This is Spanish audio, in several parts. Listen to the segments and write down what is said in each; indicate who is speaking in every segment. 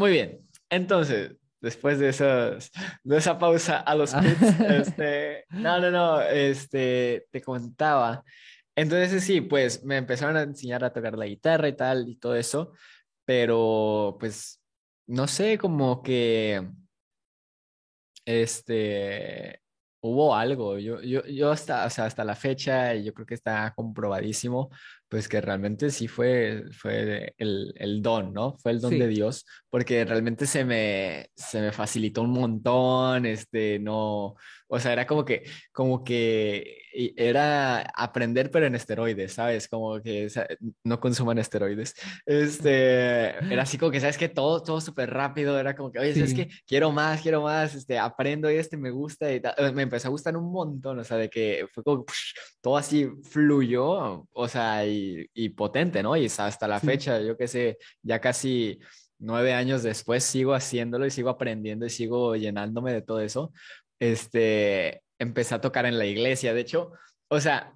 Speaker 1: Muy bien. Entonces, después de, de esa pausa a los pits, este, no, no, no, este, te contaba. Entonces, sí, pues me empezaron a enseñar a tocar la guitarra y tal y todo eso, pero pues, no sé, como que, este, hubo algo. Yo, yo, yo hasta, o sea, hasta la fecha, yo creo que está comprobadísimo, pues que realmente sí fue, fue el, el don, ¿no? Fue el don de Dios, porque realmente se me, se me facilitó un montón, este, no, o sea, era como que, como que era aprender, pero en esteroides, ¿sabes? Como que no consuman esteroides. Este, era así como que, ¿sabes que Todo, todo súper rápido, era como que, oye, ¿sabes que Quiero más, quiero más, este, aprendo este, me gusta y tal. Me empezó a gustar un montón, o sea, de que fue como, todo así fluyó, o sea, y, y potente, ¿no? Y hasta la fecha, yo qué sé, ya casi nueve años después sigo haciéndolo y sigo aprendiendo y sigo llenándome de todo eso este, empecé a tocar en la iglesia. De hecho, o sea,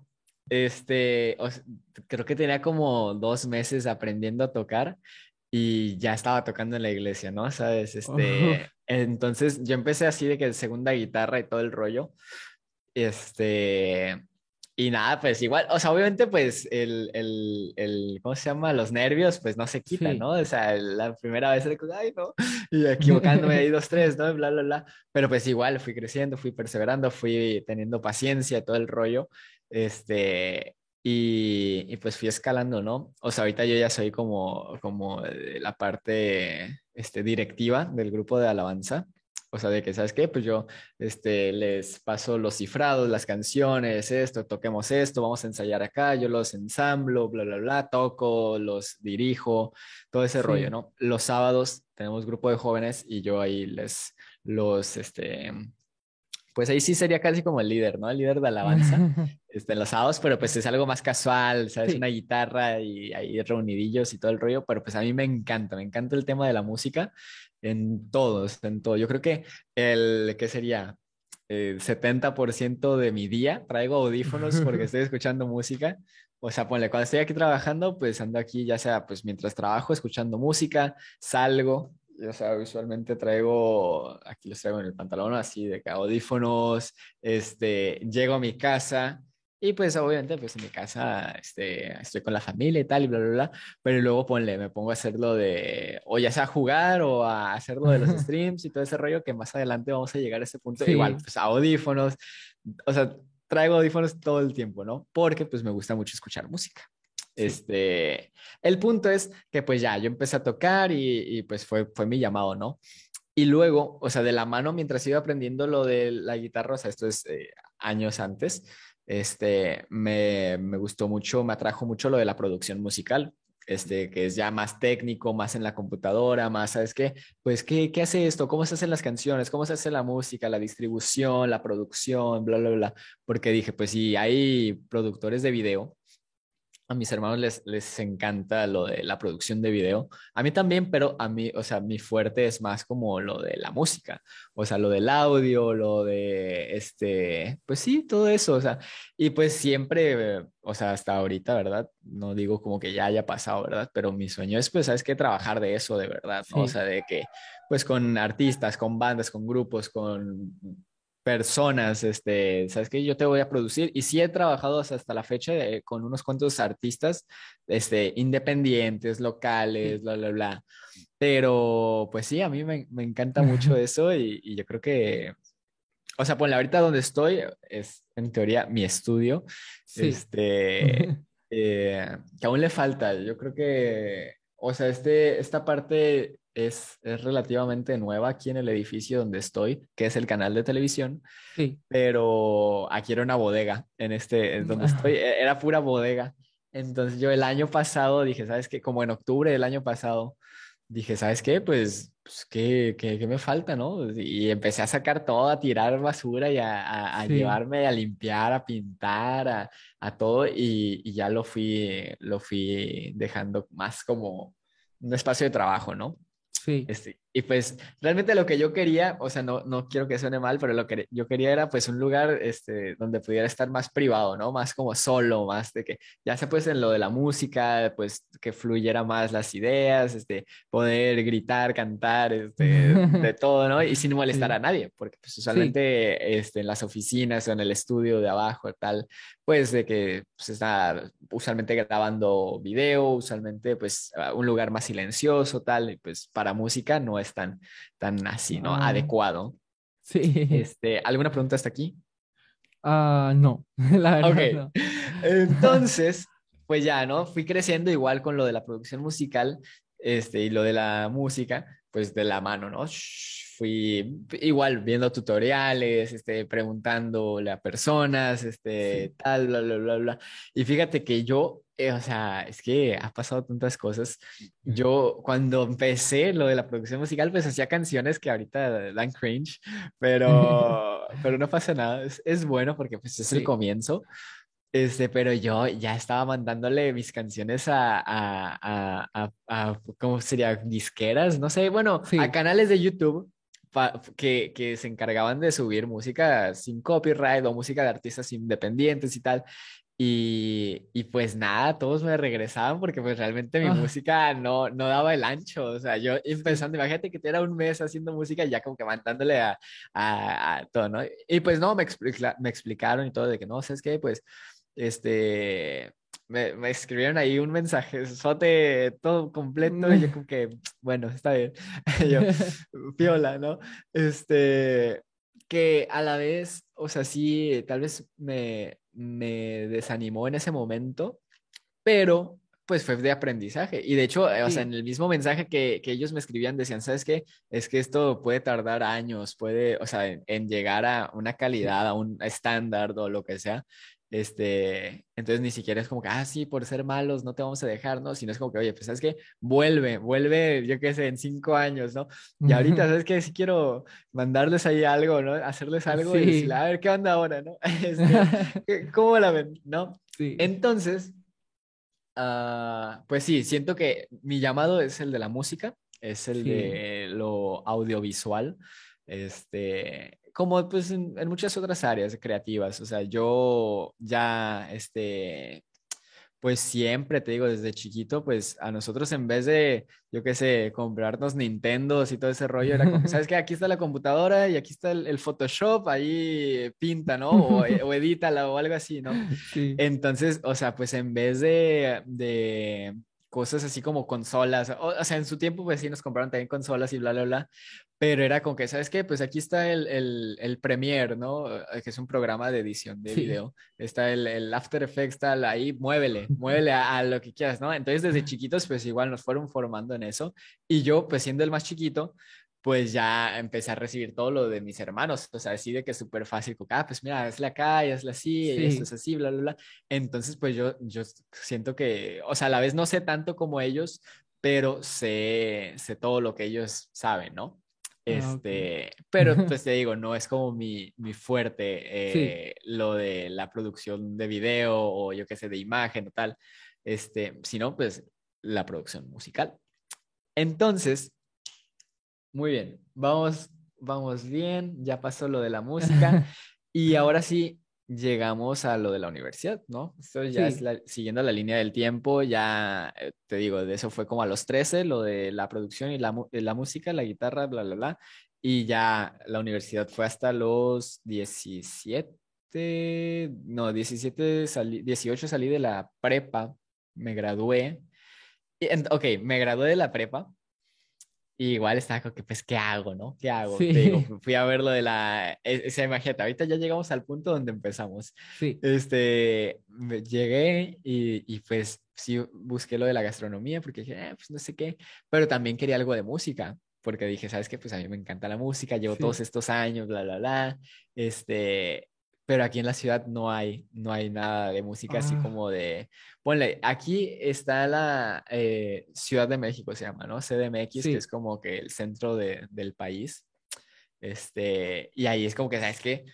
Speaker 1: este, creo que tenía como dos meses aprendiendo a tocar y ya estaba tocando en la iglesia, ¿no? ¿Sabes? Este, entonces yo empecé así de que segunda guitarra y todo el rollo. Este, y nada, pues igual, o sea, obviamente pues el, el, el ¿cómo se llama? Los nervios pues no se quitan, ¿no? O sea, la primera vez era como, ay, no, y equivocándome ahí dos, tres, ¿no? Bla, bla, bla. Pero pues igual fui creciendo, fui perseverando, fui teniendo paciencia, todo el rollo, este, y, y pues fui escalando, ¿no? O sea, ahorita yo ya soy como, como la parte, este, directiva del grupo de alabanza. O sea, de que, ¿sabes qué? Pues yo este, les paso los cifrados, las canciones, esto, toquemos esto, vamos a ensayar acá, yo los ensamblo, bla, bla, bla, toco, los dirijo, todo ese rollo, ¿no? Los sábados tenemos grupo de jóvenes y yo ahí les, los, este, pues ahí sí sería casi como el líder, ¿no? El líder de alabanza este, en los sábados, pero pues es algo más casual, ¿sabes? Una guitarra y ahí reunidillos y todo el rollo, pero pues a mí me encanta, me encanta el tema de la música en todos, en todo. Yo creo que el, ¿qué sería? El 70% de mi día traigo audífonos porque estoy escuchando música. O sea, ponle, cuando estoy aquí trabajando, pues ando aquí, ya sea pues mientras trabajo, escuchando música, salgo, o sea, visualmente traigo, aquí los traigo en el pantalón, así de audífonos, este, llego a mi casa, y pues obviamente pues en mi casa este, estoy con la familia y tal y bla, bla, bla, pero luego ponle, me pongo a hacerlo de, o ya sea a jugar o a hacerlo de los streams y todo ese rollo que más adelante vamos a llegar a ese punto. Igual, pues audífonos, o sea, traigo audífonos todo el tiempo, ¿no? Porque pues me gusta mucho escuchar música. Este, el punto es que pues ya, yo empecé a tocar y, y pues fue, fue mi llamado, ¿no? Y luego, o sea, de la mano, mientras iba aprendiendo lo de la guitarra, o sea, esto es eh, años antes, este, me, me, gustó mucho, me atrajo mucho lo de la producción musical, este, que es ya más técnico, más en la computadora, más, ¿sabes qué? Pues, ¿qué, qué hace esto? ¿Cómo se hacen las canciones? ¿Cómo se hace la música, la distribución, la producción, bla, bla, bla? Porque dije, pues si hay productores de video, a mis hermanos les, les encanta lo de la producción de video. A mí también, pero a mí, o sea, mi fuerte es más como lo de la música, o sea, lo del audio, lo de, este, pues sí, todo eso, o sea, y pues siempre, o sea, hasta ahorita, ¿verdad? No digo como que ya haya pasado, ¿verdad? Pero mi sueño es, pues, ¿sabes qué? Trabajar de eso, de verdad, ¿no? O sea, de que, pues, con artistas, con bandas, con grupos, con personas, este, sabes que yo te voy a producir y sí he trabajado hasta la fecha con unos cuantos artistas, este, independientes, locales, bla, bla, bla. Pero pues sí, a mí me, me encanta mucho eso y, y, yo creo que, o sea, pues ahorita donde estoy es en teoría mi estudio, sí. este, eh, que aún le falta, yo creo que, o sea, este, esta parte es, es, relativamente nueva aquí en el edificio donde estoy, que es el canal de televisión. Sí. Pero aquí era una bodega, en este, en donde estoy, e, era pura bodega. Entonces yo el año pasado dije, ¿sabes qué? Como en octubre del año pasado, dije, ¿sabes qué? Pues, pues ¿qué, qué, qué me falta, no? Y empecé a sacar todo, a tirar basura y a, a, a sí. llevarme a limpiar, a pintar, a, a todo. Y, y, ya lo fui, lo fui dejando más como un espacio de trabajo, ¿no?
Speaker 2: Sí.
Speaker 1: Este, y pues realmente lo que yo quería, o sea, no, no quiero que suene mal, pero lo que yo quería era pues un lugar este, donde pudiera estar más privado, ¿no? Más como solo, más de que ya se pues en lo de la música, pues que fluyera más las ideas, este, poder gritar, cantar, este, de todo, ¿no? Y sin molestar a nadie, porque pues usualmente este, en las oficinas o en el estudio de abajo, tal, pues de que se pues, está usualmente grabando video, usualmente pues un lugar más silencioso, tal, y pues para música no es tan, tan así, ¿no? Ah. Adecuado.
Speaker 2: Sí.
Speaker 1: Este, ¿Alguna pregunta hasta aquí?
Speaker 2: Ah, no, la verdad.
Speaker 1: Entonces, pues ya, ¿no? Fui creciendo igual con lo de la producción musical este, y lo de la música, pues de la mano, ¿no? Fui igual viendo tutoriales, este, preguntándole a personas, este, tal, bla, bla, bla, bla. Y fíjate que yo, eh, o sea, es que ha pasado tantas cosas. Yo cuando empecé lo de la producción musical, pues hacía canciones que ahorita dan cringe, pero, pero no pasa nada. Es, es bueno porque pues es el comienzo. Este, pero yo ya estaba mandándole mis canciones a, a, a, a, ¿cómo sería? Disqueras, no sé, bueno, a canales de YouTube que, que, se encargaban de subir música sin copyright o música de artistas independientes y tal. Y, y, pues nada, todos me regresaban porque pues realmente mi ah. música no, no daba el ancho. O sea, yo empezando, imagínate que te era un mes haciendo música y ya como que mandándole a, a, a todo, ¿no? Y pues no, me, me explicaron y todo de que no, ¿sabes qué? Pues este, me, me, escribieron ahí un mensaje, sote todo completo, y yo como que, bueno, está bien, yo, piola, ¿no? Este, que a la vez, o sea, sí, tal vez me, me desanimó en ese momento, pero pues fue de aprendizaje. Y de hecho, o sea, en el mismo mensaje que, que, ellos me escribían, decían, ¿sabes qué? Es que esto puede tardar años, puede, o sea, en llegar a una calidad, a un estándar o lo que sea. Este, entonces ni siquiera es como que, ah, sí, por ser malos no te vamos a dejar, ¿no? Sino es como que, oye, pues sabes que vuelve, vuelve, yo qué sé, en cinco años, ¿no? Y ahorita, ¿sabes qué? Si quiero mandarles ahí algo, ¿no? Hacerles algo y decirle, a ver, ¿qué onda ahora, no? Este, ¿Cómo la ven, no? Sí. Entonces, uh, pues sí, siento que mi llamado es el de la música, es el de lo audiovisual. Este, como pues en, muchas otras áreas creativas, o sea, yo ya, este, pues siempre te digo, desde chiquito, pues a nosotros en vez de, yo qué sé, comprarnos Nintendos y todo ese rollo, era como, ¿sabes qué? Aquí está la computadora y aquí está el, Photoshop, ahí pinta, ¿no? O, o, edítala o algo así, ¿no? Sí. Entonces, o sea, pues en vez de, de cosas así como consolas, o, sea, en su tiempo pues sí nos compraron también consolas y bla, bla, bla, pero era como que, ¿sabes qué? Pues aquí está el, el, el Premiere, ¿no? Eh, que es un programa de edición de video, está el, el, After Effects, tal, ahí, muévele, muévele a, a, lo que quieras, ¿no? Entonces desde chiquitos pues igual nos fueron formando en eso, y yo pues siendo el más chiquito, pues ya empecé a recibir todo lo de mis hermanos, o sea, así de que es súper fácil, ah, pues mira, hazla acá y hazla así, y esto es así, bla, bla, bla. Entonces, pues yo, yo siento que, o sea, a la vez no sé tanto como ellos, pero sé, sé todo lo que ellos saben, ¿no? Ah, este, pero pues te digo, no es como mi, mi fuerte eh, lo de la producción de video o yo qué sé, de imagen o tal, este, sino pues la producción musical. Entonces, muy bien, vamos, vamos bien, ya pasó lo de la música y ahora sí llegamos a lo de la universidad, ¿no? Esto ya es siguiendo la línea del tiempo, ya eh, te digo, de eso fue como a los 13, lo de la producción y la, la música, la guitarra, bla, bla, bla, y ya la universidad fue hasta los 17, no, 17, salí, 18 salí de la prepa, me gradué. ok, me gradué de la prepa igual estaba como que, pues, ¿qué hago, no? ¿Qué hago? fui a ver lo de la, e, esa imagínate, ahorita ya llegamos al punto donde empezamos.
Speaker 2: Sí.
Speaker 1: Este, llegué y, y, pues sí busqué lo de la gastronomía porque dije, eh, pues no sé qué, pero también quería algo de música porque dije, ¿sabes qué? Pues a mí me encanta la música, llevo todos estos años, bla, bla, bla. Este, pero aquí en la ciudad no hay, no hay nada de música así ah. como de, ponle, aquí está la eh, Ciudad de México, se llama, ¿no? CDMX, que es como que el centro de, del país. Este, y ahí es como que, ¿sabes qué?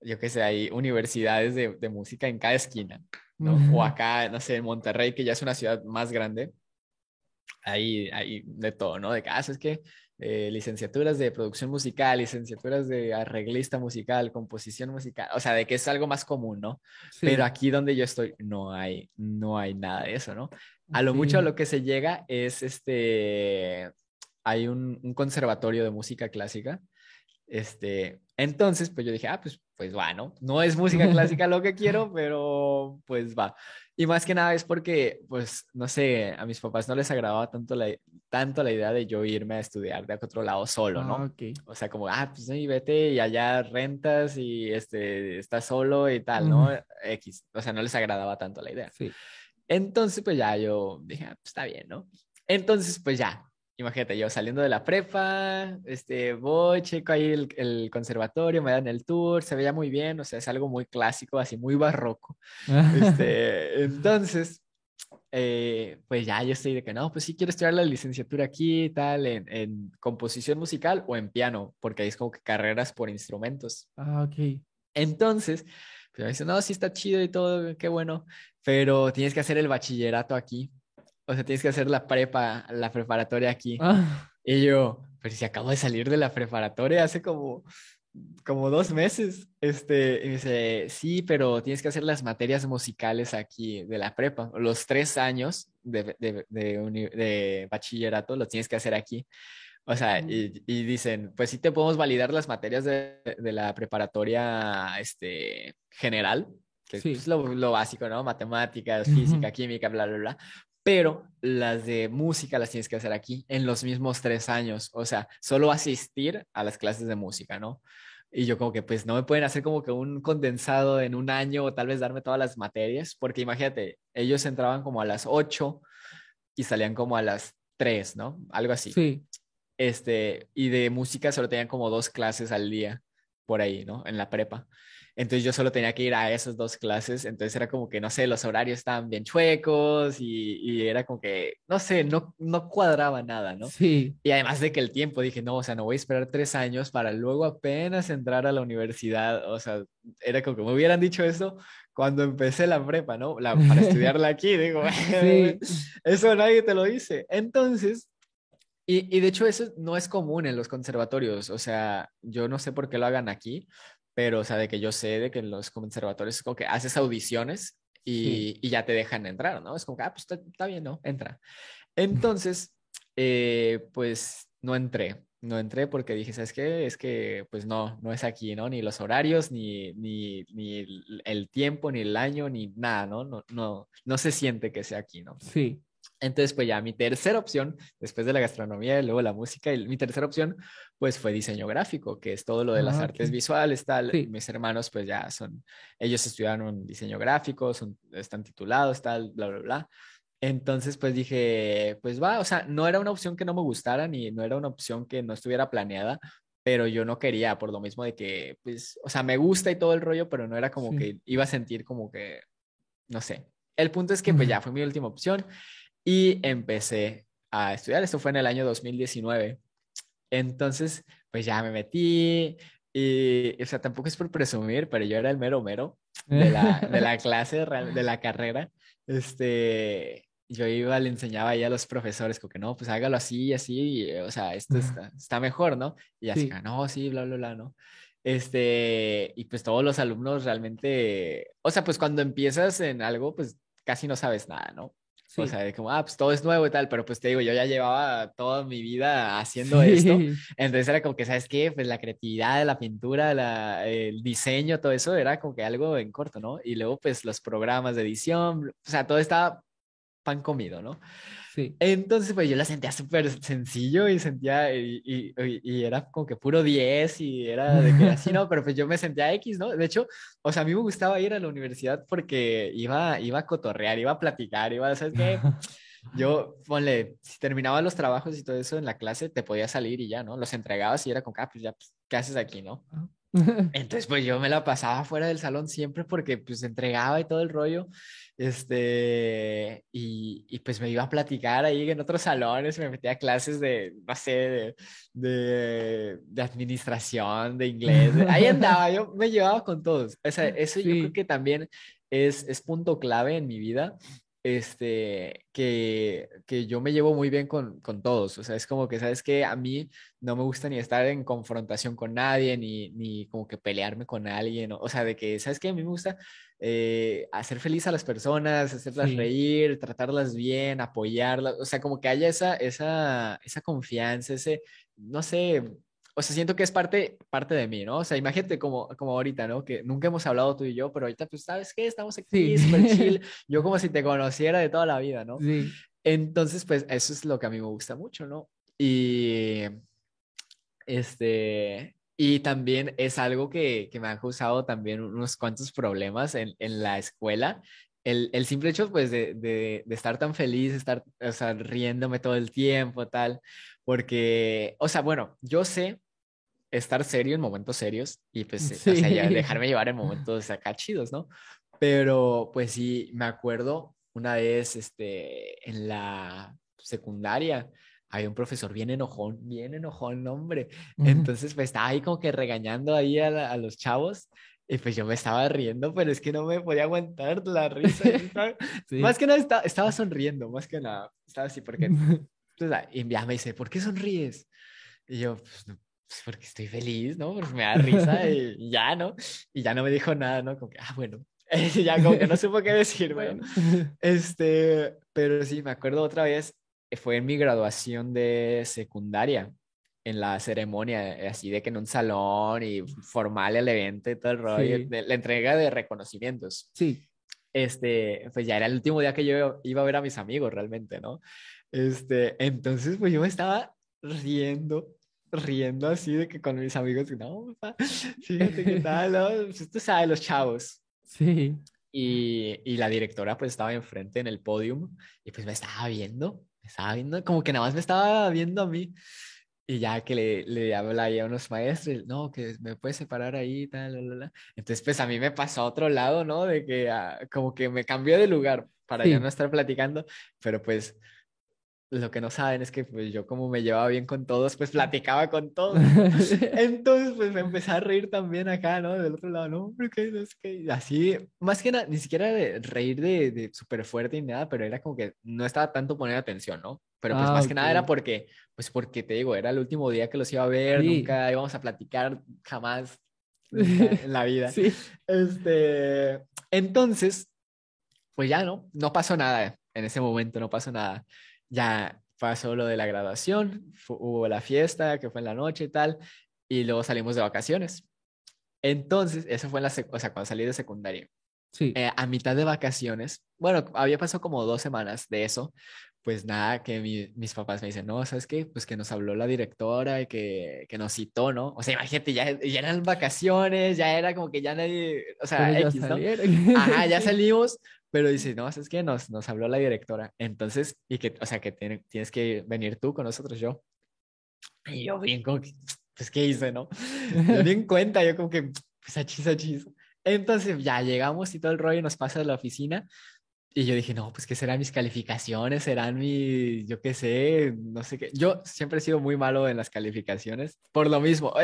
Speaker 1: Yo qué sé, hay universidades de, de música en cada esquina, ¿no? O acá, no sé, en Monterrey, que ya es una ciudad más grande, ahí hay de todo, ¿no? De casa, ah, es que eh, licenciaturas de producción musical, licenciaturas de arreglista musical, composición musical, o sea, de que es algo más común, ¿no? Pero aquí donde yo estoy no hay, no hay nada de eso, ¿no? A lo mucho a lo que se llega es este, hay un, un conservatorio de música clásica este, entonces, pues yo dije, ah, pues, pues va, ¿no? No es música clásica lo que quiero, pero pues va. Y más que nada es porque, pues, no sé, a mis papás no les agradaba tanto la, tanto la idea de yo irme a estudiar de otro lado solo, ¿no?
Speaker 2: Ah,
Speaker 1: o sea, como, ah, pues sí, vete y allá rentas y este, estás solo y tal, ¿no? X. O sea, no les agradaba tanto la idea.
Speaker 2: Sí.
Speaker 1: Entonces, pues ya yo dije, ah, pues está bien, ¿no? Entonces, pues ya, imagínate, yo saliendo de la prepa, este, voy, checo ahí el, el, conservatorio, me dan el tour, se veía muy bien, o sea, es algo muy clásico, así muy barroco. este, entonces, eh, pues ya yo estoy de que no, pues sí quiero estudiar la licenciatura aquí y tal, en, en, composición musical o en piano, porque ahí es como que carreras por instrumentos.
Speaker 2: Ah, ok.
Speaker 1: Entonces, pues me dicen, no, sí está chido y todo, qué bueno, pero tienes que hacer el bachillerato aquí. O sea, tienes que hacer la prepa, la preparatoria aquí. Ah. Y yo, pero si acabo de salir de la preparatoria hace como, como dos meses. Este, y me dice, sí, pero tienes que hacer las materias musicales aquí de la prepa. Los tres años de, de, de, bachillerato los tienes que hacer aquí. O sea, y, y, dicen, pues sí te podemos validar las materias de, de la preparatoria este, general, que es lo, lo, básico, ¿no? Matemáticas, física, química, bla, bla, bla pero las de música las tienes que hacer aquí en los mismos tres años, o sea, solo asistir a las clases de música, ¿no? Y yo como que pues no me pueden hacer como que un condensado en un año o tal vez darme todas las materias, porque imagínate, ellos entraban como a las 8 y salían como a las 3, ¿no? Algo así.
Speaker 2: Sí.
Speaker 1: Este, y de música solo tenían como dos clases al día por ahí, ¿no? En la prepa. Entonces yo solo tenía que ir a esas dos clases, entonces era como que, no sé, los horarios estaban bien chuecos y, era como que, no sé, no, no cuadraba nada, ¿no?
Speaker 2: Sí.
Speaker 1: Y además de que el tiempo, dije, no, o sea, no voy a esperar tres años para luego apenas entrar a la universidad, o sea, era como que me hubieran dicho eso cuando empecé la prepa, ¿no? La, para estudiarla aquí, digo, sí. eso nadie te lo dice. Entonces, y, y, de hecho eso no es común en los conservatorios, o sea, yo no sé por qué lo hagan aquí, pero, o sea, de que yo sé de que los conservatorios es como que haces audiciones y, y ya te dejan entrar, ¿no? Es como que, ah, pues está, bien, ¿no? Entra. Entonces, eh, pues no entré, no entré porque dije, ¿sabes qué? Es que, pues no, no es aquí, ¿no? Ni los horarios, ni, ni, ni el tiempo, ni el año, ni nada, ¿no? No, no, no se siente que sea aquí, ¿no?
Speaker 2: Sí.
Speaker 1: Entonces, pues ya mi tercera opción, después de la gastronomía y luego la música, y mi tercera opción, pues fue diseño gráfico, que es todo lo de las ah, artes visuales, tal. Mis hermanos, pues ya son, ellos estudiaron diseño gráfico, son, están titulados, tal, bla, bla, bla. Entonces, pues dije, pues va, o sea, no era una opción que no me gustara, ni no era una opción que no estuviera planeada, pero yo no quería, por lo mismo de que, pues, o sea, me gusta y todo el rollo, pero no era como que iba a sentir como que, no sé. El punto es que, pues ya fue mi última opción y empecé a estudiar. Esto fue en el año 2019. Entonces, pues ya me metí y, o sea, tampoco es por presumir, pero yo era el mero mero de la, de la clase, de la carrera. Este, yo iba, le enseñaba ahí a los profesores, como que no, pues hágalo así y así, o sea, esto está, está mejor, ¿no? Y así, no, sí, bla, bla, bla, ¿no? Este, y pues todos los alumnos realmente, o sea, pues cuando empiezas en algo, pues casi no sabes nada, ¿no? O sea, como, ah, pues todo es nuevo y tal, pero pues te digo, yo ya llevaba toda mi vida haciendo esto. Entonces era como que, ¿sabes qué? Pues la creatividad, la pintura, la, el diseño, todo eso era como que algo en corto, ¿no? Y luego pues los programas de edición, o sea, todo estaba pan comido, ¿no?
Speaker 2: Sí.
Speaker 1: Entonces, pues yo la sentía súper sencillo y sentía, y, y, y, era como que puro 10 y era de que así, ¿no? Pero pues yo me sentía X, ¿no? De hecho, o sea, a mí me gustaba ir a la universidad porque iba, iba a cotorrear, iba a platicar, iba ¿sabes qué? Yo, ponle, si terminaba los trabajos y todo eso en la clase, te podía salir y ya, ¿no? Los entregabas y era como, ah, pues ya, pues, ¿qué haces aquí, no? Entonces, pues yo me la pasaba fuera del salón siempre porque pues entregaba y todo el rollo. Este, y, y, pues me iba a platicar ahí en otros salones, me metía a clases de, no sé, de, de, de administración, de inglés. Ahí andaba, yo me llevaba con todos. O sea, eso yo creo que también es, es punto clave en mi vida este, que, que yo me llevo muy bien con, con todos. O sea, es como que, ¿sabes que A mí no me gusta ni estar en confrontación con nadie, ni, ni como que pelearme con alguien. O, sea, de que, ¿sabes qué? A mí me gusta eh, hacer feliz a las personas, hacerlas reír, tratarlas bien, apoyarlas. O sea, como que haya esa, esa, esa confianza, ese, no sé, o sea, siento que es parte, parte de mí, ¿no? O sea, imagínate como, como ahorita, ¿no? Que nunca hemos hablado tú y yo, pero ahorita, pues, ¿sabes qué? Estamos aquí, súper chill. Yo como si te conociera de toda la vida, ¿no?
Speaker 2: Sí.
Speaker 1: Entonces, pues, eso es lo que a mí me gusta mucho, ¿no? Y, este, y también es algo que, que me ha causado también unos cuantos problemas en, en la escuela. El, el, simple hecho, pues, de, de, de, estar tan feliz, estar, o sea, riéndome todo el tiempo, tal, porque, o sea, bueno, yo sé estar serio en momentos serios y pues o sea, dejarme llevar en momentos acá chidos, ¿no? Pero pues sí, me acuerdo una vez este, en la secundaria, había un profesor bien enojón, bien enojón, hombre. Entonces, pues estaba ahí como que regañando ahí a, a, los chavos y pues yo me estaba riendo, pero es que no me podía aguantar la risa. Más que nada estaba, estaba, sonriendo, más que nada. Estaba así porque entonces, y ya me dice, ¿por qué sonríes? Y yo, pues, pues, porque estoy feliz, ¿no? Porque me da risa y, ya, ¿no? Y ya no me dijo nada, ¿no? Como que, ah, bueno. ya como que no supo qué decir, bueno. Este, pero sí, me acuerdo otra vez, fue en mi graduación de secundaria, en la ceremonia, eh, así de que en un salón y formal el evento y todo el rollo, la entrega de reconocimientos.
Speaker 2: Sí.
Speaker 1: Este, pues ya era el último día que yo iba a ver a mis amigos realmente, ¿no? Este, entonces, pues yo me estaba riendo, riendo así de que con mis amigos, no, fíjate qué tal, ¿no? Pues, usted sabe, los chavos.
Speaker 2: Sí.
Speaker 1: Y, y, la directora pues estaba enfrente en el podium y pues me estaba viendo, me estaba viendo, como que nada más me estaba viendo a mí. Y ya que le, le habla ahí a unos maestros, no, que me puede separar ahí, tal, la, la, la. Entonces, pues a mí me pasó a otro lado, ¿no? De que ah, como que me cambió de lugar para ya no estar platicando, pero pues lo que no saben es que pues yo como me llevaba bien con todos, pues platicaba con todos. Entonces pues me empecé a reír también acá, ¿no? Del otro lado, no, porque es que así, más que nada, ni siquiera de reír de, de súper fuerte y nada, pero era como que no estaba tanto poner atención, ¿no? Pero pues ah, más que nada era porque, pues porque te digo, era el último día que los iba a ver, nunca íbamos a platicar jamás en la vida.
Speaker 2: Sí.
Speaker 1: Este, entonces, pues ya, ¿no? No pasó nada en ese momento, no pasó nada ya pasó lo de la graduación, hubo la fiesta que fue en la noche y tal, y luego salimos de vacaciones. Entonces, eso fue en la, o sea, cuando salí de secundaria.
Speaker 2: Sí.
Speaker 1: Eh, a mitad de vacaciones, bueno, había pasado como dos semanas de eso, pues nada, que mis papás me dicen, no, ¿sabes qué? Pues que nos habló la directora y que, que nos citó, ¿no? O sea, imagínate, ya, ya eran vacaciones, ya era como que ya nadie, o sea, X, ¿no? Ajá, ya salimos, pero dice, no, es que nos, nos habló la directora. Entonces, y que, o sea, que tienes que venir tú con nosotros, yo. Y yo bien como que, pues, ¿qué hice, no? Yo ni en cuenta, yo como que, pues, achis, achis. Entonces, ya llegamos y todo el rollo nos pasa a la oficina y yo dije, no, pues qué serán mis calificaciones, serán mi, yo qué sé, no sé qué. Yo siempre he sido muy malo en las calificaciones, por lo mismo.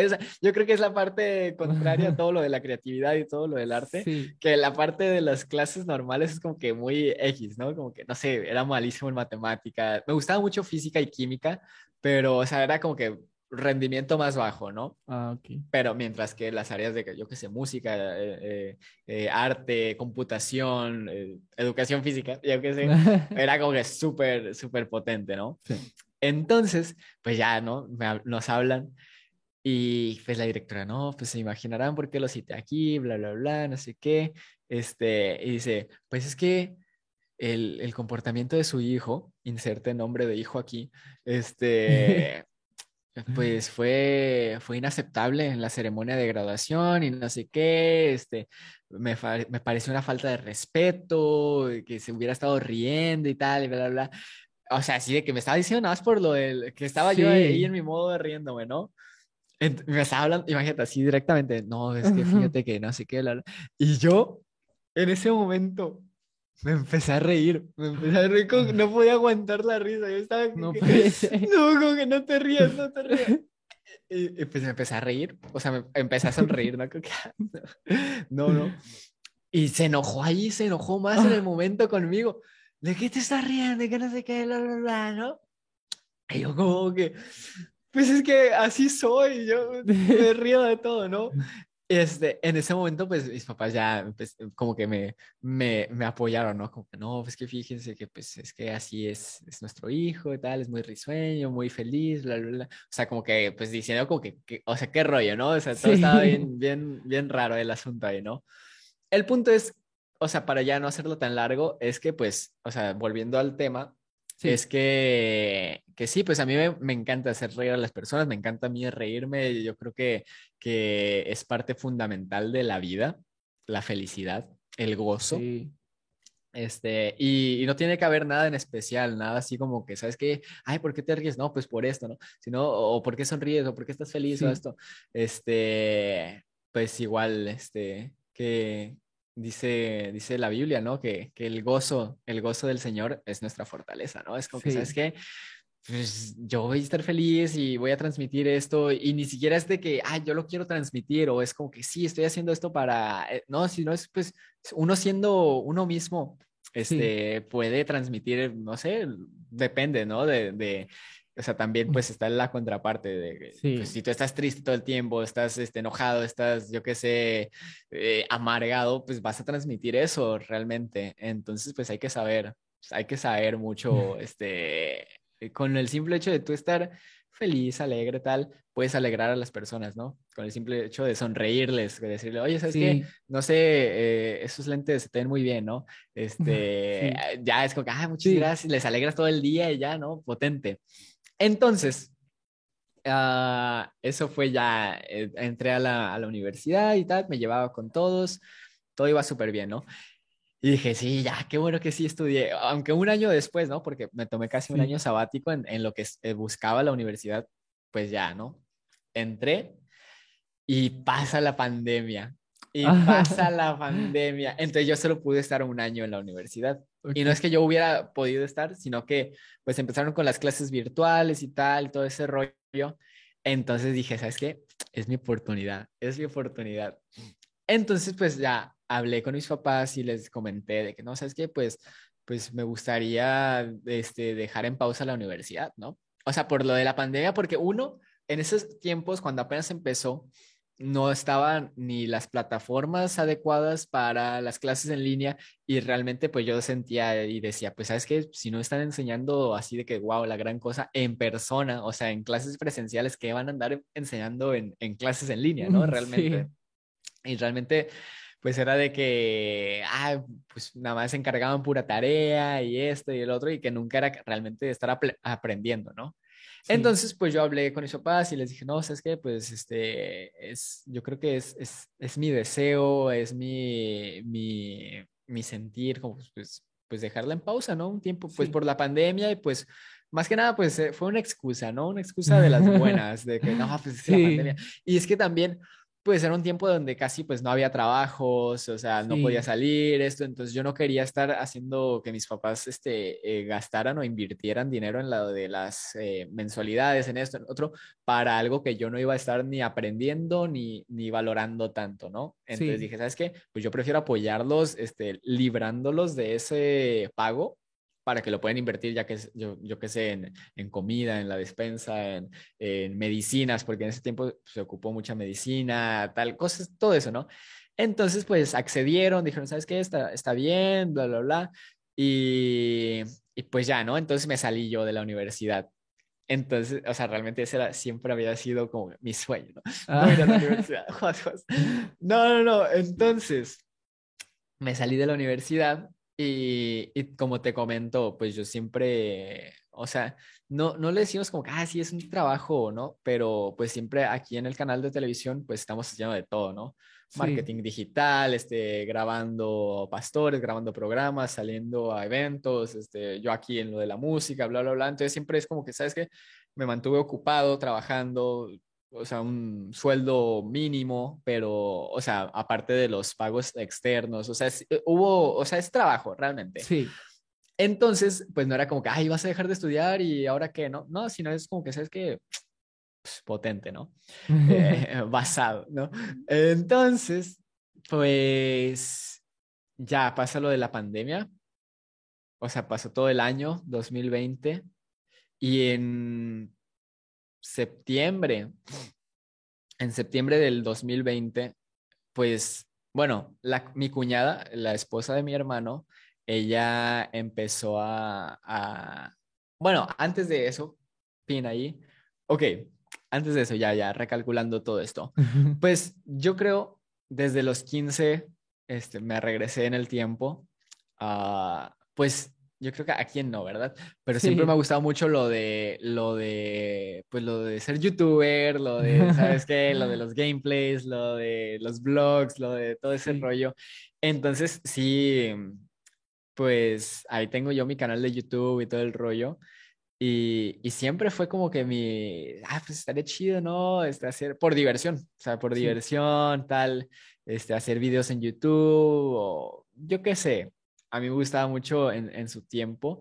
Speaker 1: yo creo que es la parte contraria a todo lo de la creatividad y todo lo del arte, que la parte de las clases normales es como que muy X, ¿no? Como que, no sé, era malísimo en matemática. Me gustaba mucho física y química, pero, o sea, era como que rendimiento más bajo, ¿no?
Speaker 2: Ah, ok.
Speaker 1: Pero mientras que las áreas de, yo qué sé, música, eh, eh, eh, arte, computación, educación física, yo qué sé, era como que súper, súper potente, ¿no?
Speaker 2: Sí.
Speaker 1: Entonces, pues ya, ¿no? nos hablan y pues la directora, no, pues se imaginarán por qué lo cité aquí, bla, bla, bla, no sé qué. Este, y dice, pues es que el, el comportamiento de su hijo, inserte nombre de hijo aquí, este pues fue, fue inaceptable en la ceremonia de graduación y no sé qué, este, me, me pareció una falta de respeto, que se hubiera estado riendo y tal, y bla, bla, bla. O sea, así de que me estaba diciendo nada más por lo del, que estaba yo ahí en mi modo de riéndome, ¿no? me estaba hablando, imagínate, así directamente, no, es que fíjate que no sé qué, bla, bla. y yo, en ese momento, me empecé a reír, me empecé a reír, no podía aguantar la risa, yo estaba...
Speaker 2: No,
Speaker 1: que, no, como que no te rías, no te rías. Y, pues me empecé a reír, o sea, me empecé a sonreír, ¿no? No, no. Y se enojó ahí, se enojó más en el momento conmigo. ¿de qué te estás riendo? ¿De qué no sé qué? Bla, bla, bla, ¿no? Y yo como que, pues es que así soy, yo me río de todo, ¿no? Este, en ese momento, pues mis papás ya pues, como que me, me, me, apoyaron, ¿no? Como que no, pues que fíjense que pues es que así es, es nuestro hijo y tal, es muy risueño, muy feliz, bla, bla, bla. O sea, como que, pues diciendo como que, o sea, qué rollo, ¿no? O sea, todo estaba bien, bien, bien raro el asunto ahí, ¿no? El punto es, o sea, para ya no hacerlo tan largo, es que pues, o sea, volviendo al tema, es que, que sí, pues a mí me, encanta hacer reír a las personas, me encanta a mí reírme, yo creo que, que es parte fundamental de la vida, la felicidad, el gozo. Este, y, no tiene que haber nada en especial, nada así como que, ¿sabes qué? Ay, ¿por qué te ríes? No, pues por esto, ¿no? Sino, o ¿por qué sonríes? O ¿por qué estás feliz? O esto. Este, pues igual, este, que, dice, dice la Biblia, ¿no? Que, que, el gozo, el gozo del Señor es nuestra fortaleza, ¿no? Es como que, ¿sabes qué? Pues yo voy a estar feliz y voy a transmitir esto y ni siquiera es de que, ay, yo lo quiero transmitir o es como que sí, estoy haciendo esto para, eh, no, sino es pues uno siendo uno mismo, este, puede transmitir, no sé, depende, ¿no? De, de, o sea, también pues está la contraparte de pues, si tú estás triste todo el tiempo, estás este, enojado, estás, yo qué sé, eh, amargado, pues vas a transmitir eso realmente. Entonces, pues hay que saber, pues, hay que saber mucho, este, con el simple hecho de tú estar feliz, alegre, tal, puedes alegrar a las personas, ¿no? Con el simple hecho de sonreírles, de decirle, oye, ¿sabes qué? No sé, eh, esos lentes te ven muy bien, ¿no? Este, ya es como que, ah, muchas gracias, les alegras todo el día y ya, ¿no? Potente. Entonces, ah, eso fue ya, eh, entré a la, a la, universidad y tal, me llevaba con todos, todo iba súper bien, ¿no? Y dije, sí, ya, qué bueno que sí estudié, aunque un año después, ¿no? Porque me tomé casi un año sabático en, en lo que eh, buscaba la universidad, pues ya, ¿no? Entré y pasa la pandemia. Y pasa la pandemia. Entonces yo solo pude estar un año en la universidad. Y no es que yo hubiera podido estar, sino que pues empezaron con las clases virtuales y tal, todo ese rollo. Entonces dije, ¿sabes qué? Es mi oportunidad, es mi oportunidad. Entonces pues ya hablé con mis papás y les comenté de que, no, ¿sabes qué? Pues, pues me gustaría este, dejar en pausa la universidad, ¿no? O sea, por lo de la pandemia, porque uno, en esos tiempos, cuando apenas empezó, no estaban ni las plataformas adecuadas para las clases en línea y realmente pues yo sentía y decía, pues sabes que si no están enseñando así de que, wow, la gran cosa en persona, o sea, en clases presenciales, que van a andar enseñando en, clases en línea, ¿no? Realmente. Y realmente pues era de que, ah, pues nada más se encargaban pura tarea y esto y el otro y que nunca era realmente estar aprendiendo, ¿no? Entonces, pues yo hablé con mis papás y les dije, no, ¿sabes qué? Pues este, es, yo creo que es, es, es mi deseo, es mi, mi, mi sentir, como pues, pues dejarla en pausa, ¿no? Un tiempo, pues por la pandemia y pues más que nada, pues eh, fue una excusa, ¿no? Una excusa de las buenas, de que no, pues es la pandemia. Y es que también, pues era un tiempo donde casi pues no había trabajos, o sea, no podía salir, esto, entonces yo no quería estar haciendo que mis papás este, eh, gastaran o invirtieran dinero en la de las eh, mensualidades, en esto, en otro, para algo que yo no iba a estar ni aprendiendo ni, ni valorando tanto, ¿no? Entonces dije, ¿sabes qué? Pues yo prefiero apoyarlos, este, librándolos de ese pago para que lo puedan invertir, ya que yo, yo que sé, en, en, comida, en la despensa, en, en, medicinas, porque en ese tiempo se ocupó mucha medicina, tal, cosas, todo eso, ¿no? Entonces, pues accedieron, dijeron, ¿sabes qué? Está, está bien, bla, bla, bla. Y, y pues ya, ¿no? Entonces me salí yo de la universidad. Entonces, o sea, realmente ese era, siempre había sido como mi sueño, ¿no? No ir a la universidad. No, no, no. Entonces, me salí de la universidad y, y, como te comento, pues yo siempre, o sea, no, no le decimos como que, ah, sí, es un trabajo, ¿no? Pero pues siempre aquí en el canal de televisión, pues estamos haciendo de todo, ¿no? Marketing digital, este, grabando pastores, grabando programas, saliendo a eventos, este, yo aquí en lo de la música, bla, bla, bla. Entonces siempre es como que, ¿sabes qué? Me mantuve ocupado trabajando, o sea, un sueldo mínimo, pero, o sea, aparte de los pagos externos, o sea, eh, hubo, o sea, es trabajo realmente.
Speaker 2: Sí.
Speaker 1: Entonces, pues no era como que, ay, vas a dejar de estudiar y ahora qué, ¿no? No, sino es como que, ¿sabes que pues, potente, ¿no? Eh, basado, ¿no? Entonces, pues ya pasa lo de la pandemia o sea, pasó todo el año 2020 y en septiembre, en septiembre del 2020, pues, bueno, la, mi cuñada, la esposa de mi hermano, ella empezó a, a, bueno, antes de eso, pin ahí, ok, antes de eso, ya, ya, recalculando todo esto, pues yo creo, desde los 15, este, me regresé en el tiempo, uh, pues yo creo que a quién no, ¿verdad? Pero siempre me ha gustado mucho lo de, lo de, pues lo de ser youtuber, lo de, ¿sabes qué? Lo de los gameplays, lo de los blogs, lo de todo ese rollo. Entonces, sí, pues ahí tengo yo mi canal de YouTube y todo el rollo. Y, y siempre fue como que mi, ah, pues estaría chido, ¿no? Este, hacer, por diversión, o sea, por diversión, tal, este, hacer videos en YouTube o yo qué sé a mí me gustaba mucho en, en su tiempo,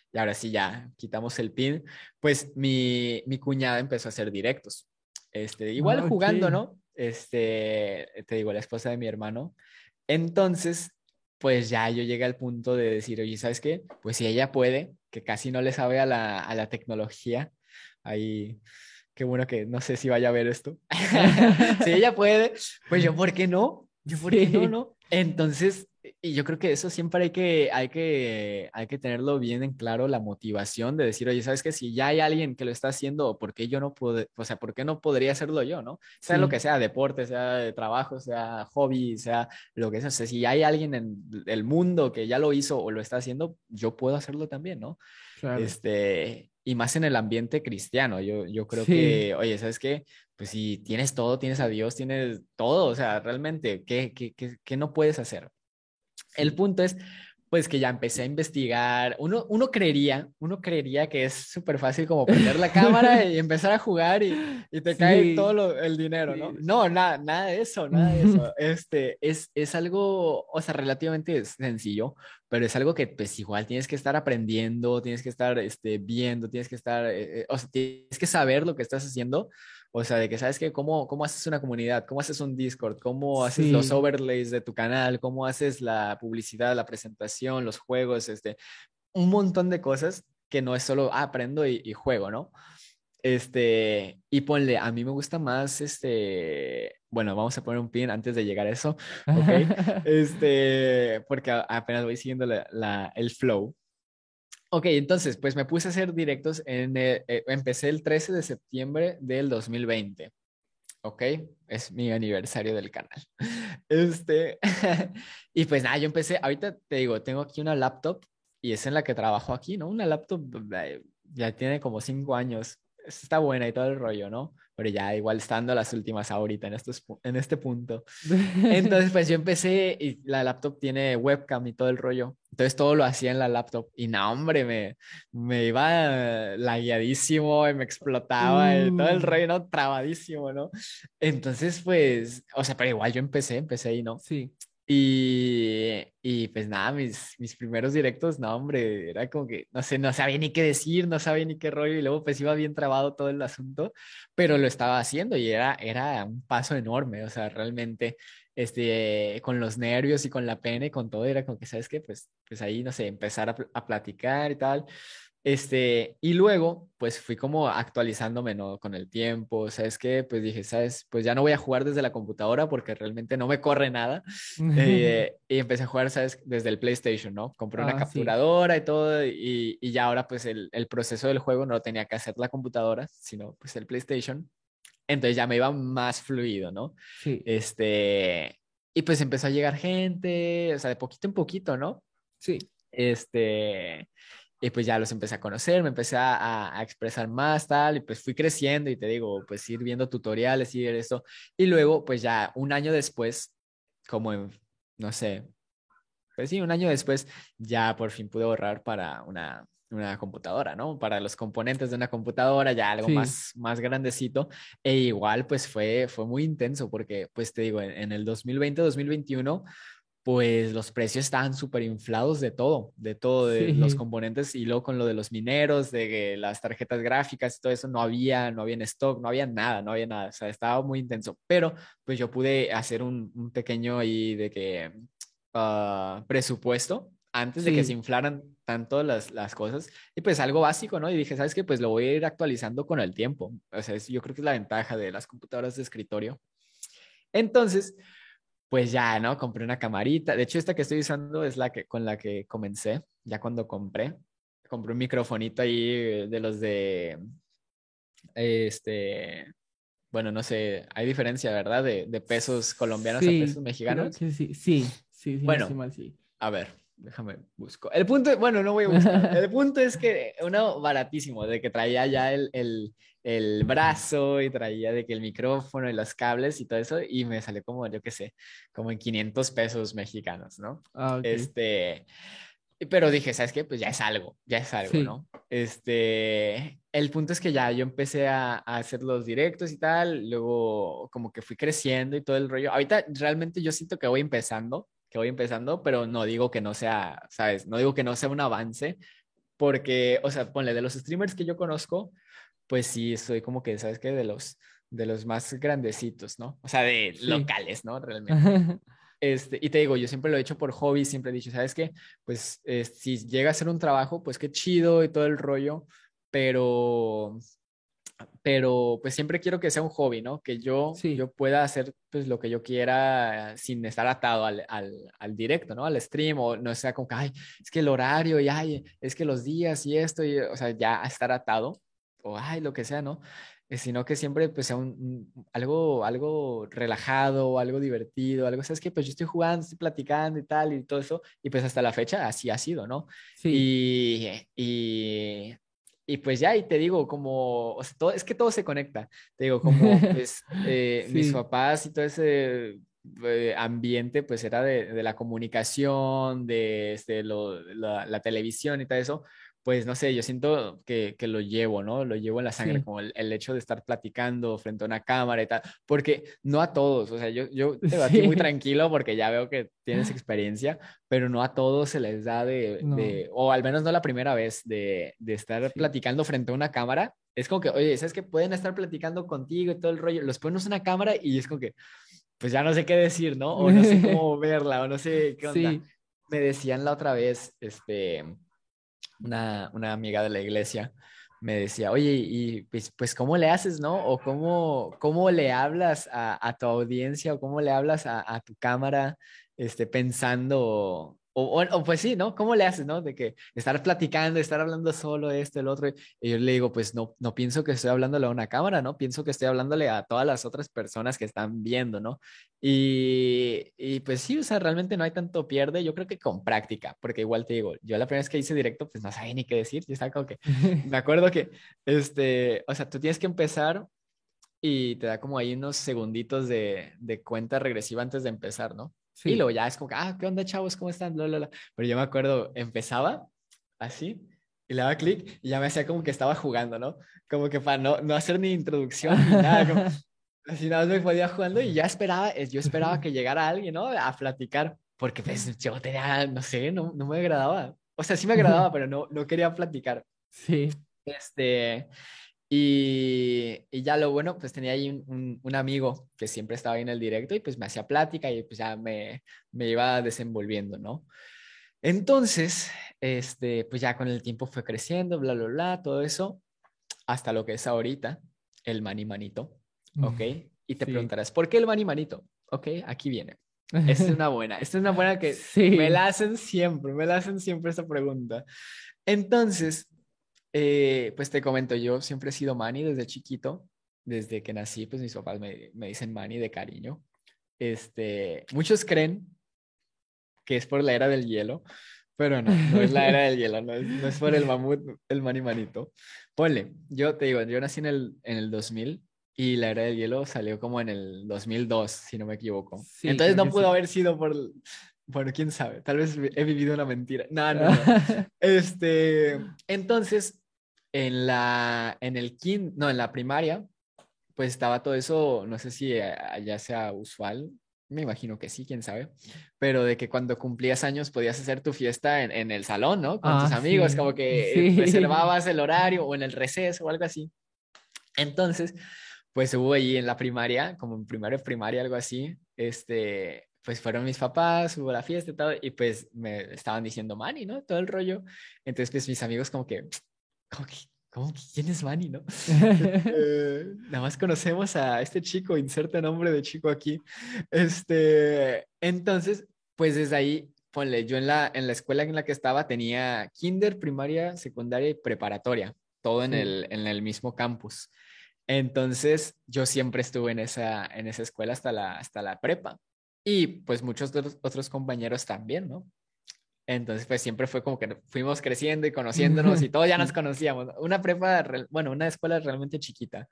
Speaker 1: y ahora sí ya quitamos el pin, pues mi, mi cuñada empezó a hacer directos. Este, igual ah, jugando, ¿no? Este, te digo, la esposa de mi hermano. Entonces, pues ya yo llegué al punto de decir, oye, ¿sabes qué? Pues si ella puede, que casi no le sabe a la, a la tecnología, ahí, qué bueno que no sé si vaya a ver esto. si ella puede, pues yo, ¿por qué no? Yo, ¿por qué no, no? Entonces, y yo creo que eso siempre hay que, hay que, hay que tenerlo bien en claro, la motivación de decir, oye, ¿sabes qué? Si ya hay alguien que lo está haciendo, ¿por qué yo no puedo, o sea, ¿por qué no podría hacerlo yo, no? Sea lo que sea, deporte, sea de trabajo, sea hobby, sea lo que sea. O sea, si hay alguien en el mundo que ya lo hizo o lo está haciendo, yo puedo hacerlo también, ¿no? Claro. Este, y más en el ambiente cristiano. Yo, yo creo que, oye, ¿sabes qué? Pues si tienes todo, tienes a Dios, tienes todo, o sea, realmente, ¿qué, qué, qué, qué no puedes hacer? El punto es, pues que ya empecé a investigar. Uno, uno creería, uno creería que es súper fácil como prender la cámara y empezar a jugar y, y te cae todo el dinero, ¿no? No, nada, nada de eso, nada de eso. Este, es, es algo, o sea, relativamente sencillo, pero es algo que pues igual tienes que estar aprendiendo, tienes que estar este, viendo, tienes que estar, eh, eh, o sea, tienes que saber lo que estás haciendo o sea, de que sabes que cómo, cómo haces una comunidad, cómo haces un Discord, cómo haces los overlays de tu canal, cómo haces la publicidad, la presentación, los juegos, este, un montón de cosas que no es solo ah, aprendo y, juego, ¿no? Este, y ponle, a mí me gusta más, este, bueno, vamos a poner un pin antes de llegar a eso, ¿ok? este, porque apenas voy siguiendo la, el flow. Ok, entonces, pues me puse a hacer directos, en eh, empecé el 13 de septiembre del 2020. Ok, es mi aniversario del canal. Este, y pues nada, yo empecé, ahorita te digo, tengo aquí una laptop y es en la que trabajo aquí, ¿no? Una laptop eh, ya tiene como cinco años, está buena y todo el rollo, ¿no? pero ya igual estando las últimas ahorita en, estos, en este punto. Entonces, pues yo empecé y la laptop tiene webcam y todo el rollo. Entonces todo lo hacía en la laptop y no, hombre, me, me iba lagueadísimo y me explotaba y todo el mm. rollo, ¿no? Trabadísimo, ¿no? Entonces, pues, o sea, pero igual yo empecé, empecé ahí, ¿no?
Speaker 2: Sí.
Speaker 1: Y, y, pues nada, mis, mis primeros directos, no, hombre, era como que, no sé, no sabía ni qué decir, no sabía ni qué rollo, y luego pues iba bien trabado todo el asunto, pero lo estaba haciendo y era, era un paso enorme, o sea, realmente, este, con los nervios y con la pena y con todo, era como que, ¿sabes qué? Pues, pues ahí, no sé, empezar a, a platicar y tal, este, y luego, pues fui como actualizándome, ¿no? Con el tiempo, ¿sabes qué? Pues dije, ¿sabes? Pues ya no voy a jugar desde la computadora porque realmente no me corre nada. Eh, y empecé a jugar, ¿sabes? Desde el PlayStation, ¿no? Compré una ah, capturadora y todo, y, y, ya ahora pues el, el proceso del juego no lo tenía que hacer la computadora, sino pues el PlayStation. entonces ya me iba más fluido, ¿no?
Speaker 2: Sí.
Speaker 1: Este, y pues empezó a llegar gente, o sea, de poquito en poquito, ¿no?
Speaker 2: Sí.
Speaker 1: Este, y pues ya los empecé a conocer, me empecé a, a, expresar más, tal, y pues fui creciendo y te digo, pues ir viendo tutoriales y eso. Y luego, pues ya un año después, como en, no sé, pues sí, un año después ya por fin pude ahorrar para una, una computadora, ¿no? Para los componentes de una computadora, ya algo más, más grandecito. E igual, pues fue, fue muy intenso porque, pues te digo, en, en el 2020-2021 pues los precios estaban súper inflados de todo, de todo, de los componentes y luego con lo de los mineros, de las tarjetas gráficas y todo eso, no había, no había en stock, no había nada, no había nada, o sea, estaba muy intenso, pero pues yo pude hacer un, pequeño ahí de que uh, presupuesto antes de que se inflaran tanto las, las cosas y pues algo básico, ¿no? Y dije, ¿sabes qué? Pues lo voy a ir actualizando con el tiempo, o sea, yo creo que es la ventaja de las computadoras de escritorio. Entonces, pues ya, ¿no? Compré una camarita. De hecho, esta que estoy usando es la que con la que comencé, ya cuando compré. Compré un microfonito ahí de los de, este, bueno, no sé, hay diferencia, ¿verdad? De, de pesos colombianos a pesos mexicanos.
Speaker 2: Sí, sí, sí, sí,
Speaker 1: bueno, a ver, déjame busco. El punto, bueno, no voy a buscar. El punto es que uno baratísimo, de que traía ya el, el, el brazo y traía de que el micrófono y los cables y todo eso y me salió como, yo qué sé, como en 500 pesos mexicanos, ¿no?
Speaker 2: Ah,
Speaker 1: Este, pero dije, ¿sabes qué? Pues ya es algo, ya es algo, ¿no? Este, el punto es que ya yo empecé a, a, hacer los directos y tal, luego como que fui creciendo y todo el rollo. Ahorita realmente yo siento que voy empezando, que voy empezando, pero no digo que no sea, ¿sabes? No digo que no sea un avance, porque, o sea, ponle, de los streamers que yo conozco, pues sí, soy como que, ¿sabes qué? De los, de los más grandecitos, ¿no? O sea, de locales, ¿no? Realmente. Este, y te digo, yo siempre lo he hecho por hobby, siempre he dicho, ¿sabes qué? Pues eh, si llega a ser un trabajo, pues qué chido y todo el rollo, pero, pero pues siempre quiero que sea un hobby, ¿no? Que yo, yo pueda hacer pues lo que yo quiera sin estar atado al, al, al, directo, ¿no? Al stream o no sea como que, ay, es que el horario y ay, es que los días y esto, y, o sea, ya estar atado o ay, lo que sea, ¿no? Eh, sino que siempre pues sea un, algo, algo relajado, algo divertido, algo, ¿sabes qué? Pues yo estoy jugando, estoy platicando y tal y todo eso, y pues hasta la fecha así ha sido, ¿no? Sí. Y, y, y pues ya, y te digo, como, o sea, todo, es que todo se conecta, te digo, como pues eh, mis papás y todo ese eh, ambiente pues era de, de la comunicación, de este, lo, la, la, televisión y todo eso, pues no sé, yo siento que, que, lo llevo, ¿no? Lo llevo en la sangre, como el, el, hecho de estar platicando frente a una cámara y tal, porque no a todos, o sea, yo, yo te sí. muy tranquilo porque ya veo que tienes experiencia, pero no a todos se les da de, no. de o al menos no la primera vez, de, de estar sí. platicando frente a una cámara. Es como que, oye, ¿sabes que pueden estar platicando contigo y todo el rollo? Los pones una cámara y es como que, pues ya no sé qué decir, ¿no? O no sé cómo verla, o no sé qué onda. Sí. Me decían la otra vez, este una, una amiga de la iglesia me decía, oye, y pues, pues ¿cómo le haces, no? O cómo, cómo le hablas a, a tu audiencia o cómo le hablas a, a tu cámara, este, pensando o, o, pues sí, ¿no? ¿Cómo le haces, no? De que estar platicando, estar hablando solo esto, el otro. Y yo le digo, pues no, no pienso que estoy hablándole a una cámara, ¿no? Pienso que estoy hablándole a todas las otras personas que están viendo, ¿no? Y, y pues sí, o sea, realmente no hay tanto pierde. Yo creo que con práctica, porque igual te digo, yo la primera vez que hice directo, pues no sabía ni qué decir. Yo estaba como que, me acuerdo que, este, o sea, tú tienes que empezar y te da como ahí unos segunditos de, de cuenta regresiva antes de empezar, ¿no? Sí. Y luego ya es como, ah, ¿qué onda, chavos? ¿Cómo están? Bla, bla, bla. Pero yo me acuerdo, empezaba así y le daba clic y ya me hacía como que estaba jugando, ¿no? Como que para no, no hacer ni introducción ni nada. Como, así nada más me podía jugando y ya esperaba, yo esperaba que llegara alguien, ¿no? A platicar, porque pues yo tenía, no sé, no, no me agradaba. O sea, sí me agradaba, pero no, no quería platicar.
Speaker 2: Sí.
Speaker 1: Este, y, y, ya lo bueno, pues tenía ahí un, un, un, amigo que siempre estaba ahí en el directo y pues me hacía plática y pues ya me, me iba desenvolviendo, ¿no? Entonces, este, pues ya con el tiempo fue creciendo, bla, bla, bla, todo eso, hasta lo que es ahorita, el mani manito, ¿ok? Y te sí. preguntarás, ¿por qué el mani manito? Ok, aquí viene. Esta es una buena, esta es una buena que sí. me la hacen siempre, me la hacen siempre esta pregunta. Entonces, eh, pues te comento, yo siempre he sido Manny desde chiquito desde que nací, pues mis papás me, me dicen Manny de cariño. Este, muchos creen que es por la era del hielo, pero no, no es la era del hielo, no es, no es por el mamut, el Manny Manito. Ponle, yo te digo, yo nací en el, en el 2000 y la era del hielo salió como en el 2002, si no me equivoco.
Speaker 2: Sí,
Speaker 1: Entonces no pudo
Speaker 2: sí.
Speaker 1: haber sido por, bueno, quién sabe, tal vez he vivido una mentira. No, no, no. Este, entonces, en la, en el kin, no, en la primaria, pues estaba todo eso, no sé si eh, allá sea usual, me imagino que sí, quién sabe, pero de que cuando cumplías años podías hacer tu fiesta en, en el salón, ¿no? Con
Speaker 2: Ah,
Speaker 1: tus amigos,
Speaker 2: sí,
Speaker 1: como que
Speaker 2: sí.
Speaker 1: reservabas el horario o en el receso o algo así. Entonces, pues hubo ahí en la primaria, como en primaria, primaria, algo así, este, pues fueron mis papás, hubo la fiesta y todo, y pues me estaban diciendo Manny, ¿no? Todo el rollo. Entonces, pues mis amigos como que, como que, ¿cómo que quién es Manny, no? Eh, nada más conocemos a este chico, inserta nombre de chico aquí. Este, entonces, pues desde ahí, ponle, yo en la, en la escuela en la que estaba tenía kinder, primaria, secundaria y preparatoria, todo en,
Speaker 2: Sí.
Speaker 1: el, en el mismo campus. Entonces, yo siempre estuve en esa, en esa escuela hasta la, hasta la prepa. Y pues muchos de los otros compañeros también, ¿no? Entonces, pues siempre fue como que fuimos creciendo y conociéndonos y todos ya nos conocíamos. Una prepa, bueno, una escuela realmente chiquita.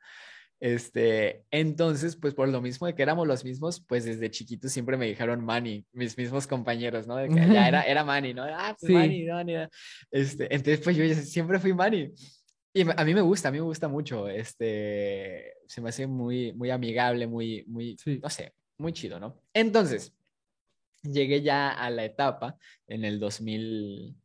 Speaker 1: Este, entonces, pues por lo mismo de que éramos los mismos, pues desde chiquitos siempre me dijeron Manny, mis mismos compañeros, ¿no? De que ya era, era Manny, ¿no? Ah, pues
Speaker 2: Sí.
Speaker 1: Manny, Manny. ah. Este, entonces, pues yo siempre fui Manny. Y a mí me gusta, a mí me gusta mucho. Este, se me hace muy, muy amigable, muy, muy,
Speaker 2: Sí.
Speaker 1: no sé, muy chido, ¿no? Entonces, llegué ya a la etapa en el 2000,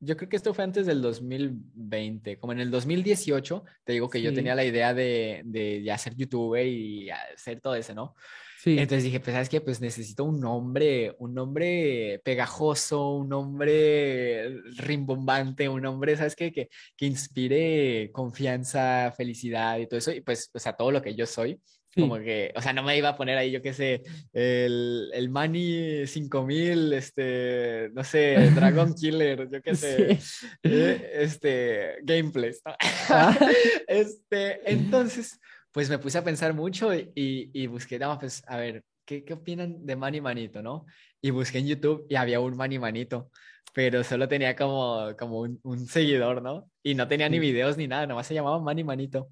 Speaker 1: yo creo que esto fue antes del 2020, como en el 2018, te digo que yo
Speaker 2: Sí.
Speaker 1: tenía la idea de, de ya ser youtuber y hacer todo eso, ¿no?
Speaker 2: Sí,
Speaker 1: Entonces dije, pues, ¿sabes qué? Pues necesito un nombre, un nombre pegajoso, un nombre rimbombante, un nombre, ¿sabes qué? Que, que inspire confianza, felicidad y todo eso. Y pues, o sea, todo lo que yo soy,
Speaker 2: sí.
Speaker 1: como que, o sea, no me iba a poner ahí, yo qué sé, el, el Manny 5000, este, no sé, Dragon Killer, yo qué sé,
Speaker 2: Sí.
Speaker 1: eh, este, gameplays, ¿no?
Speaker 2: Ah.
Speaker 1: Este, entonces, pues me puse a pensar mucho y, y, y busqué, no, pues, a ver, ¿qué, ¿qué opinan de Manny Manito, no? Y busqué en YouTube y había un Manny Manito, pero solo tenía como, como un, un seguidor, ¿no? Y no tenía ni videos ni nada, nomás se llamaba Manny Manito.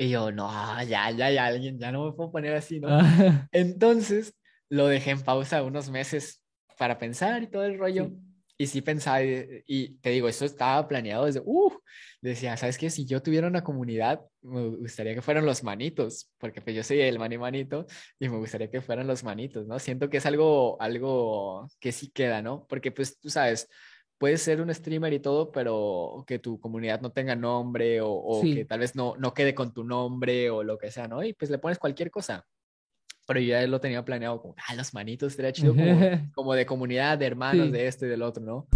Speaker 1: Y yo, no, ya, ya, ya, alguien, ya no me puedo poner así, ¿no? Entonces lo dejé en pausa unos meses para pensar y todo el rollo.
Speaker 2: Sí.
Speaker 1: Y sí pensaba, y, y te digo, eso estaba planeado desde, uh, decía, ¿sabes qué? Si yo tuviera una comunidad, me gustaría que fueran los manitos, porque pues yo soy el mani manito y me gustaría que fueran los manitos, ¿no? Siento que es algo, algo que sí queda, ¿no? Porque pues tú sabes, puedes ser un streamer y todo, pero que tu comunidad no tenga nombre o, o
Speaker 2: Sí.
Speaker 1: que tal vez no, no quede con tu nombre o lo que sea, ¿no? Y pues le pones cualquier cosa. Pero yo ya lo tenía planeado como, ah, los manitos, estaría chido como, como de comunidad, de hermanos,
Speaker 2: Sí.
Speaker 1: de esto y del otro, ¿no?